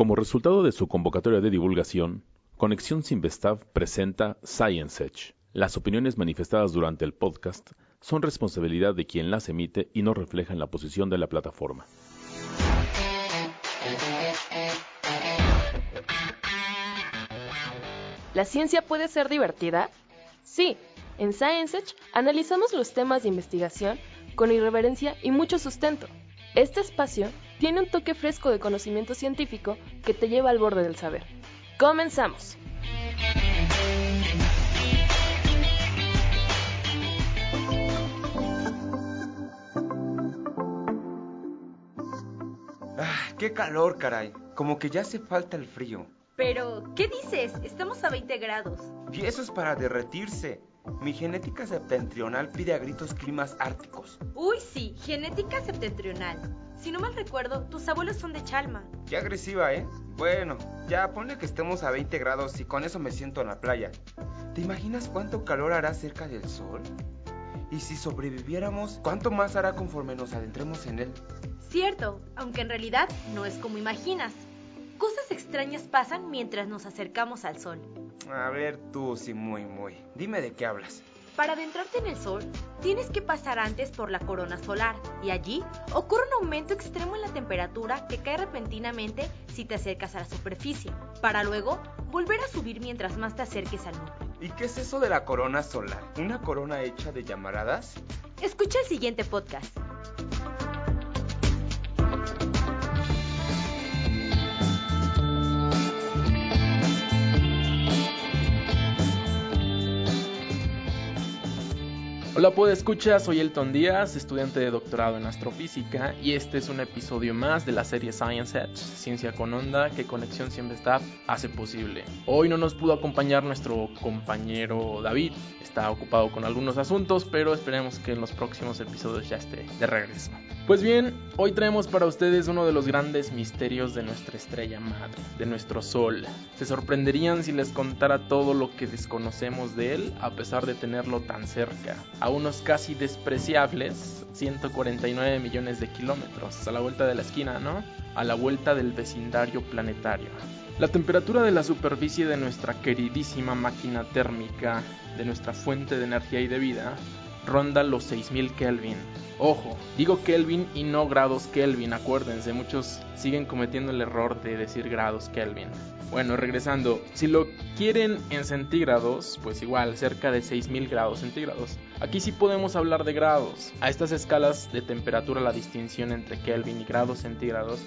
Como resultado de su convocatoria de divulgación, Conexión Sinvestav presenta Science Edge. Las opiniones manifestadas durante el podcast son responsabilidad de quien las emite y no reflejan la posición de la plataforma. ¿La ciencia puede ser divertida? Sí, en Science Edge analizamos los temas de investigación con irreverencia y mucho sustento. Este espacio tiene un toque fresco de conocimiento científico que te lleva al borde del saber. Comenzamos. Ah, qué calor, caray. Como que ya hace falta el frío. Pero, ¿qué dices? Estamos a 20 grados. Y eso es para derretirse. Mi genética septentrional pide a gritos climas árticos. Uy, sí, genética septentrional. Si no mal recuerdo, tus abuelos son de Chalma. Qué agresiva, ¿eh? Bueno, ya ponle que estemos a 20 grados y con eso me siento en la playa. ¿Te imaginas cuánto calor hará cerca del sol? Y si sobreviviéramos, ¿cuánto más hará conforme nos adentremos en él? Cierto, aunque en realidad no es como imaginas. Cosas extrañas pasan mientras nos acercamos al sol. A ver tú, sí, muy, muy. Dime de qué hablas. Para adentrarte en el sol, tienes que pasar antes por la corona solar y allí ocurre un aumento extremo en la temperatura que cae repentinamente si te acercas a la superficie, para luego volver a subir mientras más te acerques al núcleo. ¿Y qué es eso de la corona solar? ¿Una corona hecha de llamaradas? Escucha el siguiente podcast. Hola, puede escuchar, soy Elton Díaz, estudiante de doctorado en astrofísica, y este es un episodio más de la serie Science Edge, Ciencia con Onda, que Conexión Siempre está hace posible. Hoy no nos pudo acompañar nuestro compañero David, está ocupado con algunos asuntos, pero esperemos que en los próximos episodios ya esté de regreso. Pues bien, hoy traemos para ustedes uno de los grandes misterios de nuestra estrella madre, de nuestro Sol. Se sorprenderían si les contara todo lo que desconocemos de él, a pesar de tenerlo tan cerca, a unos casi despreciables 149 millones de kilómetros, a la vuelta de la esquina, ¿no? A la vuelta del vecindario planetario. La temperatura de la superficie de nuestra queridísima máquina térmica, de nuestra fuente de energía y de vida, ronda los 6000 Kelvin. Ojo, digo Kelvin y no grados Kelvin, acuérdense, muchos siguen cometiendo el error de decir grados Kelvin. Bueno, regresando, si lo quieren en centígrados, pues igual, cerca de 6000 grados centígrados. Aquí sí podemos hablar de grados. A estas escalas de temperatura la distinción entre Kelvin y grados centígrados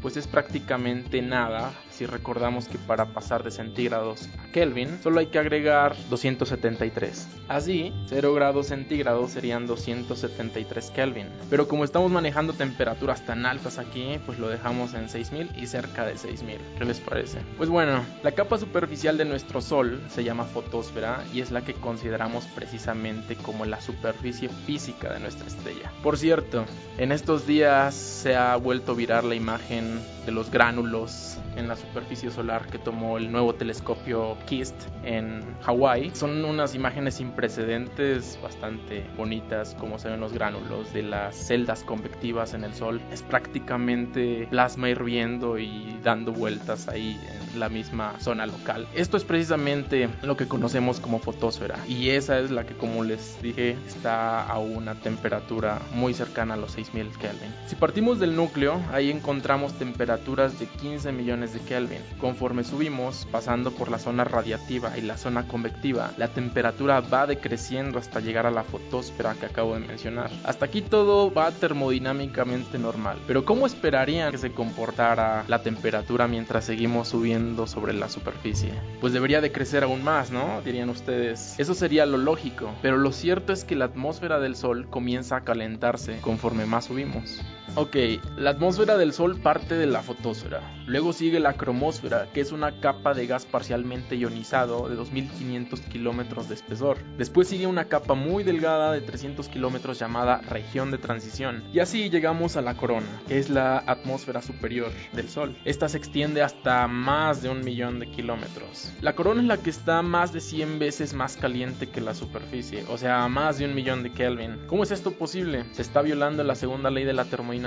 pues es prácticamente nada si recordamos que para pasar de centígrados a Kelvin solo hay que agregar 273. Así, 0 grados centígrados serían 273 Kelvin. Pero como estamos manejando temperaturas tan altas aquí, pues lo dejamos en 6000 y cerca de 6000. ¿Qué les parece? Pues bueno, la capa superficial de nuestro Sol se llama fotosfera y es la que consideramos precisamente como la superficie física de nuestra estrella. Por cierto, en estos días se ha vuelto a virar la imagen de los gránulos en la superficie solar que tomó el nuevo telescopio KIST en Hawái. Son unas imágenes sin precedentes, bastante bonitas, como se ven los gránulos de las celdas convectivas en el Sol. Es prácticamente plasma hirviendo y dando vueltas ahí en la misma zona local. Esto es precisamente lo que conocemos como fotosfera y esa es la que como les dije está a una temperatura muy cercana a los 6000 Kelvin. Si partimos del núcleo, ahí encontramos temperaturas de 15 millones de Kelvin. Conforme subimos, pasando por la zona radiativa y la zona convectiva, la temperatura va decreciendo hasta llegar a la fotosfera que acabo de mencionar. Hasta aquí todo va termodinámicamente normal, pero ¿cómo esperarían que se comportara la temperatura mientras seguimos subiendo sobre la superficie? Pues debería de crecer aún más, ¿no? Dirían ustedes. Eso sería lo lógico, pero lo cierto es que la atmósfera del Sol comienza a calentarse conforme más subimos. Ok, la atmósfera del Sol parte de la fotosfera. Luego sigue la cromósfera, que es una capa de gas parcialmente ionizado de 2500 kilómetros de espesor. Después sigue una capa muy delgada de 300 kilómetros llamada región de transición. Y así llegamos a la corona, que es la atmósfera superior del Sol. Esta se extiende hasta más de un millón de kilómetros. La corona es la que está más de 100 veces más caliente que la superficie, o sea, más de un millón de Kelvin. ¿Cómo es esto posible? ¿Se está violando la segunda ley de la termodinámica?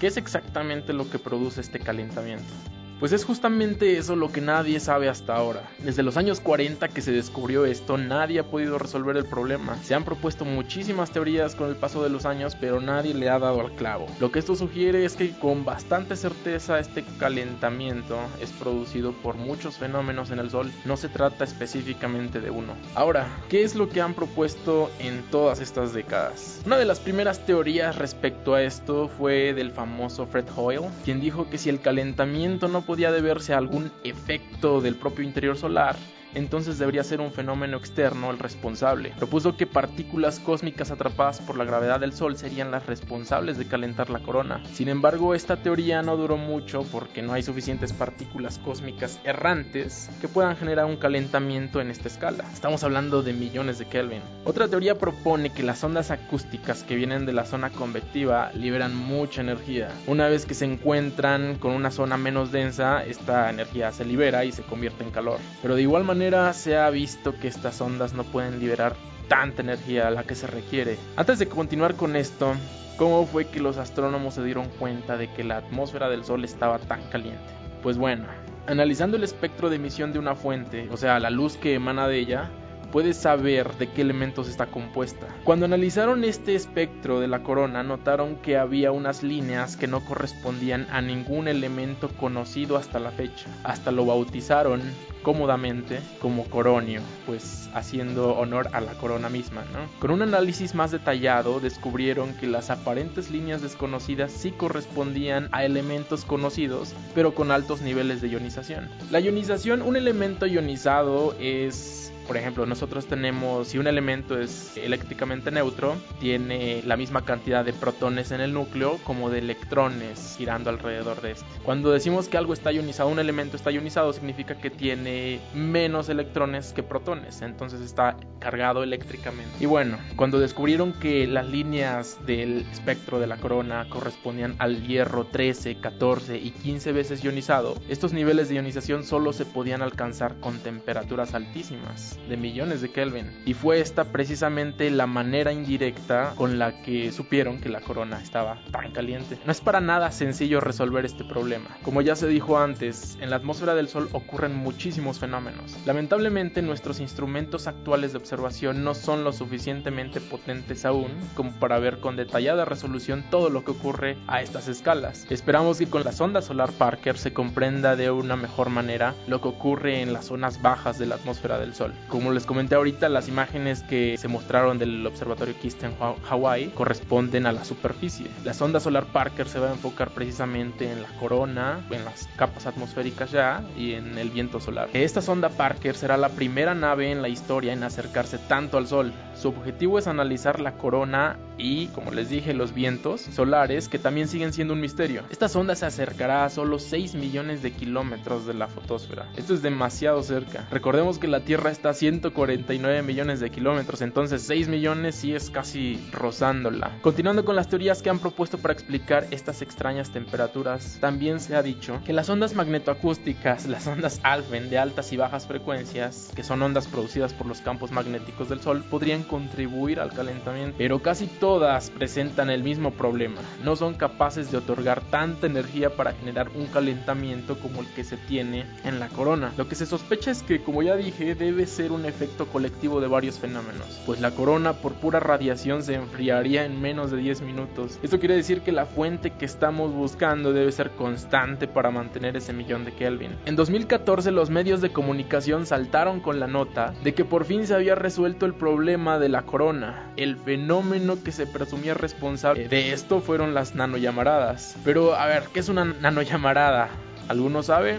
¿Qué es exactamente lo que produce este calentamiento? Pues es justamente eso lo que nadie sabe hasta ahora. Desde los años 40 que se descubrió esto, nadie ha podido resolver el problema. Se han propuesto muchísimas teorías con el paso de los años, pero nadie le ha dado al clavo. Lo que esto sugiere es que con bastante certeza este calentamiento es producido por muchos fenómenos en el Sol, no se trata específicamente de uno. Ahora, ¿qué es lo que han propuesto en todas estas décadas? Una de las primeras teorías respecto a esto fue del famoso Fred Hoyle, quien dijo que si el calentamiento no podía deberse a algún efecto del propio interior solar, entonces debería ser un fenómeno externo el responsable. Propuso que partículas cósmicas atrapadas por la gravedad del Sol serían las responsables de calentar la corona. Sin embargo, esta teoría no duró mucho porque no hay suficientes partículas cósmicas errantes que puedan generar un calentamiento en esta escala. Estamos hablando de millones de Kelvin. Otra teoría propone que las ondas acústicas que vienen de la zona convectiva liberan mucha energía. Una vez que se encuentran con una zona menos densa, esta energía se libera y se convierte en calor. Pero de igual manera, se ha visto que estas ondas no pueden liberar tanta energía a la que se requiere. Antes de continuar con esto, ¿cómo fue que los astrónomos se dieron cuenta de que la atmósfera del Sol estaba tan caliente? Pues bueno, analizando el espectro de emisión de una fuente, o sea, la luz que emana de ella, puedes saber de qué elementos está compuesta. Cuando analizaron este espectro de la corona, notaron que había unas líneas que no correspondían a ningún elemento conocido hasta la fecha. Hasta lo bautizaron cómodamente como coronio, pues haciendo honor a la corona misma, ¿no? Con un análisis más detallado descubrieron que las aparentes líneas desconocidas sí correspondían a elementos conocidos, pero con altos niveles de ionización. La ionización, un elemento ionizado es por ejemplo, nosotros tenemos, si un elemento es eléctricamente neutro, tiene la misma cantidad de protones en el núcleo como de electrones girando alrededor de este. Cuando decimos que algo está ionizado, un elemento está ionizado, significa que tiene menos electrones que protones, entonces está cargado eléctricamente. Y bueno, cuando descubrieron que las líneas del espectro de la corona correspondían al hierro 13, 14 y 15 veces ionizado, estos niveles de ionización solo se podían alcanzar con temperaturas altísimas de millones de Kelvin. Y fue esta precisamente la manera indirecta con la que supieron que la corona estaba tan caliente. No es para nada sencillo resolver este problema. Como ya se dijo antes, en la atmósfera del Sol ocurren muchísimos fenómenos. Lamentablemente nuestros instrumentos actuales de observación no son lo suficientemente potentes aún como para ver con detallada resolución todo lo que ocurre a estas escalas. Esperamos que con la sonda solar Parker se comprenda de una mejor manera lo que ocurre en las zonas bajas de la atmósfera del Sol. Como les comenté ahorita, las imágenes que se mostraron del observatorio Kist en Hawái corresponden a la superficie. La sonda solar Parker se va a enfocar precisamente en la corona, en las capas atmosféricas ya y en el viento solar. Esta sonda Parker será la primera nave en la historia en acercarse tanto al Sol. Su objetivo es analizar la corona y, como les dije, los vientos solares que también siguen siendo un misterio. Esta sonda se acercará a solo 6 millones de kilómetros de la fotosfera. Esto es demasiado cerca. Recordemos que la Tierra está a 149 millones de kilómetros, entonces 6 millones sí es casi rozándola. Continuando con las teorías que han propuesto para explicar estas extrañas temperaturas, también se ha dicho que las ondas magnetoacústicas, las ondas Alphen de altas y bajas frecuencias, que son ondas producidas por los campos magnéticos del Sol, podrían contribuir al calentamiento, pero casi todas presentan el mismo problema. No son capaces de otorgar tanta energía para generar un calentamiento como el que se tiene en la corona. Lo que se sospecha es que, como ya dije, debe ser un efecto colectivo de varios fenómenos, pues la corona por pura radiación se enfriaría en menos de 10 minutos. Esto quiere decir que la fuente que estamos buscando debe ser constante para mantener ese millón de Kelvin. En 2014 los medios de comunicación saltaron con la nota de que por fin se había resuelto el problema de la corona. El fenómeno que se presumía responsable de esto fueron las nanollamaradas. Pero a ver, ¿qué es una nanollamarada? ¿Alguno sabe?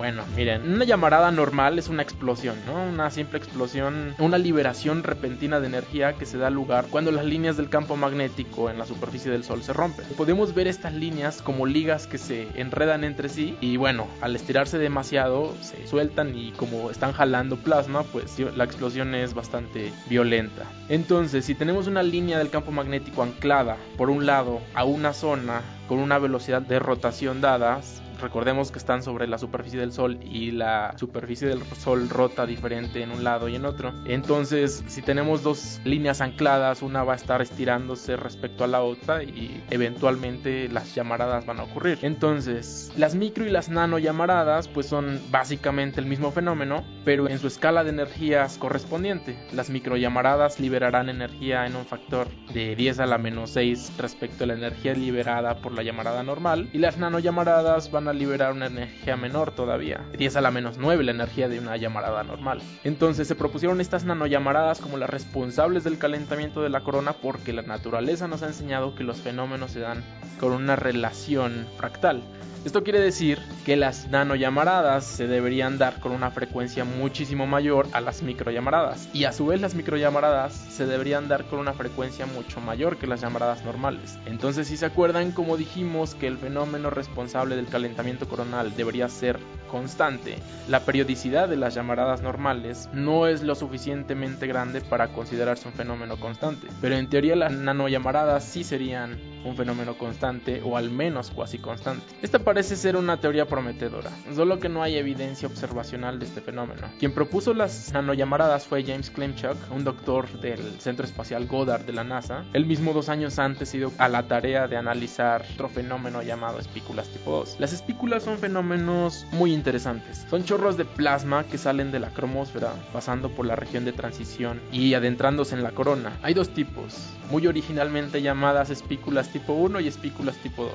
Bueno, miren, una llamarada normal es una explosión, ¿no? Una simple explosión, una liberación repentina de energía que se da lugar cuando las líneas del campo magnético en la superficie del Sol se rompen. Podemos ver estas líneas como ligas que se enredan entre sí y bueno, al estirarse demasiado se sueltan y como están jalando plasma, pues la explosión es bastante violenta. Entonces, si tenemos una línea del campo magnético anclada por un lado a una zona con una velocidad de rotación dada, recordemos que están sobre la superficie del Sol y la superficie del Sol rota diferente en un lado y en otro. Entonces, si tenemos dos líneas ancladas, una va a estar estirándose respecto a la otra y eventualmente las llamaradas van a ocurrir. Entonces, las micro y las nano llamaradas pues son básicamente el mismo fenómeno, pero en su escala de energías correspondiente. Las microllamaradas liberarán energía en un factor de 10 a la menos 6 respecto a la energía liberada por la llamarada normal y las nanollamaradas van a liberar una energía menor todavía, 10 a la menos 9 la energía de una llamarada normal. Entonces se propusieron estas nanollamaradas como las responsables del calentamiento de la corona porque la naturaleza nos ha enseñado que los fenómenos se dan con una relación fractal. Esto quiere decir que las nanollamaradas se deberían dar con una frecuencia muchísimo mayor a las microllamaradas y a su vez las microllamaradas se deberían dar con una frecuencia mucho mayor que las llamaradas normales. Entonces si se acuerdan como dijimos que el fenómeno responsable del calentamiento coronal debería ser constante, la periodicidad de las llamaradas normales no es lo suficientemente grande para considerarse un fenómeno constante, pero en teoría las nanollamaradas sí serían un fenómeno constante o al menos cuasi constante. Esta parece ser una teoría prometedora, solo que no hay evidencia observacional de este fenómeno. Quien propuso las nanollamaradas fue James Klimchuk, un doctor del Centro Espacial Goddard de la NASA. Él mismo dos años antes ido a la tarea de analizar otro fenómeno llamado espículas tipo 2. Las espículas son fenómenos muy Son chorros de plasma que salen de la cromósfera, pasando por la región de transición y adentrándose en la corona. Hay dos tipos, muy originalmente llamadas espículas tipo 1 y espículas tipo 2.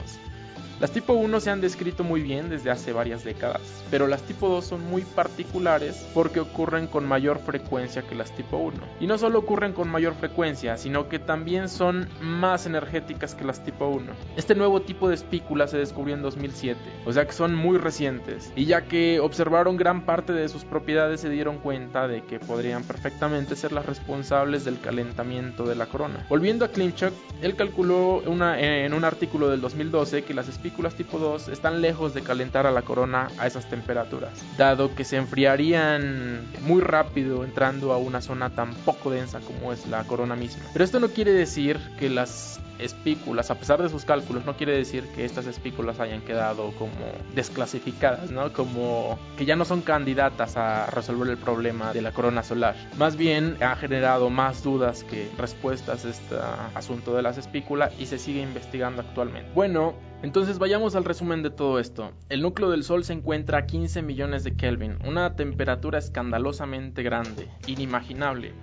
Las tipo 1 se han descrito muy bien desde hace varias décadas, pero las tipo 2 son muy particulares porque ocurren con mayor frecuencia que las tipo 1. Y no solo ocurren con mayor frecuencia, sino que también son más energéticas que las tipo 1. Este nuevo tipo de espícula se descubrió en 2007, o sea que son muy recientes, y ya que observaron gran parte de sus propiedades se dieron cuenta de que podrían perfectamente ser las responsables del calentamiento de la corona. Volviendo a Klimchuk, él calculó en un artículo del 2012 que las espículas tipo 2 están lejos de calentar a la corona a esas temperaturas, dado que se enfriarían muy rápido entrando a una zona tan poco densa como es la corona misma. Pero esto no quiere decir que las espículas, a pesar de sus cálculos, no quiere decir que estas espículas hayan quedado como desclasificadas, ¿no? Como que ya no son candidatas a resolver el problema de la corona solar. Más bien ha generado más dudas que respuestas este asunto de las espículas y se sigue investigando actualmente. Bueno, entonces vayamos al resumen de todo esto. El núcleo del Sol se encuentra a 15 millones de Kelvin, una temperatura escandalosamente grande, inimaginable,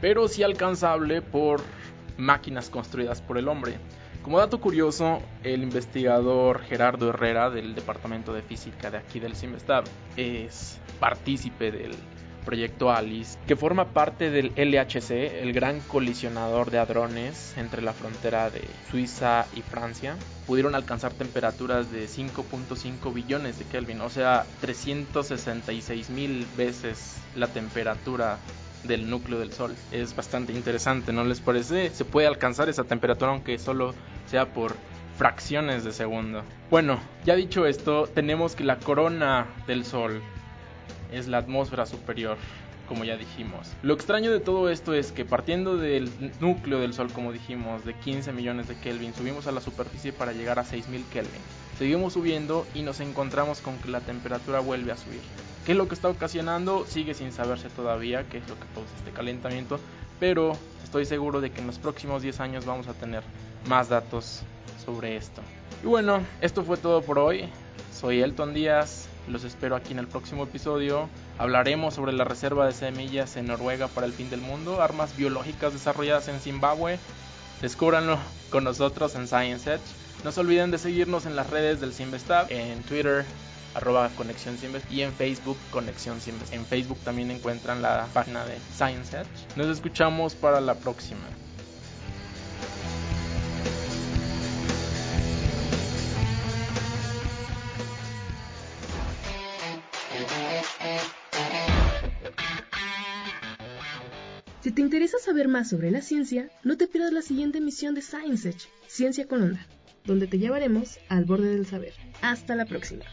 pero sí alcanzable por máquinas construidas por el hombre. Como dato curioso, el investigador Gerardo Herrera del Departamento de Física de aquí del CIMESTAB es partícipe del proyecto ALICE, que forma parte del LHC, el gran colisionador de hadrones entre la frontera de Suiza y Francia. Pudieron alcanzar temperaturas de 5.5 billones de Kelvin, o sea, 366 mil veces la temperatura del núcleo del Sol. Es bastante interesante, ¿no les parece? Se puede alcanzar esa temperatura aunque solo sea por fracciones de segundo. Bueno, ya dicho esto, tenemos que la corona del Sol es la atmósfera superior, como ya dijimos. Lo extraño de todo esto es que partiendo del núcleo del Sol, como dijimos, de 15 millones de Kelvin, subimos a la superficie para llegar a 6000 Kelvin. Seguimos subiendo y nos encontramos con que la temperatura vuelve a subir. ¿Qué es lo que está ocasionando? Sigue sin saberse todavía qué es lo que causa este calentamiento, pero estoy seguro de que en los próximos 10 años vamos a tener más datos sobre esto. Y bueno, esto fue todo por hoy. Soy Elton Díaz, los espero aquí en el próximo episodio. Hablaremos sobre la reserva de semillas en Noruega para el fin del mundo, armas biológicas desarrolladas en Zimbabue. Descúbranlo con nosotros en Science Edge. No se olviden de seguirnos en las redes del Simvestab, en Twitter, arroba Conexión y en Facebook Conexión Simbest. En Facebook también encuentran la página de Science Edge. Nos escuchamos para la próxima. Te interesa saber más sobre la ciencia, no te pierdas la siguiente emisión de Science Edge, Ciencia con Onda, donde te llevaremos al borde del saber. Hasta la próxima.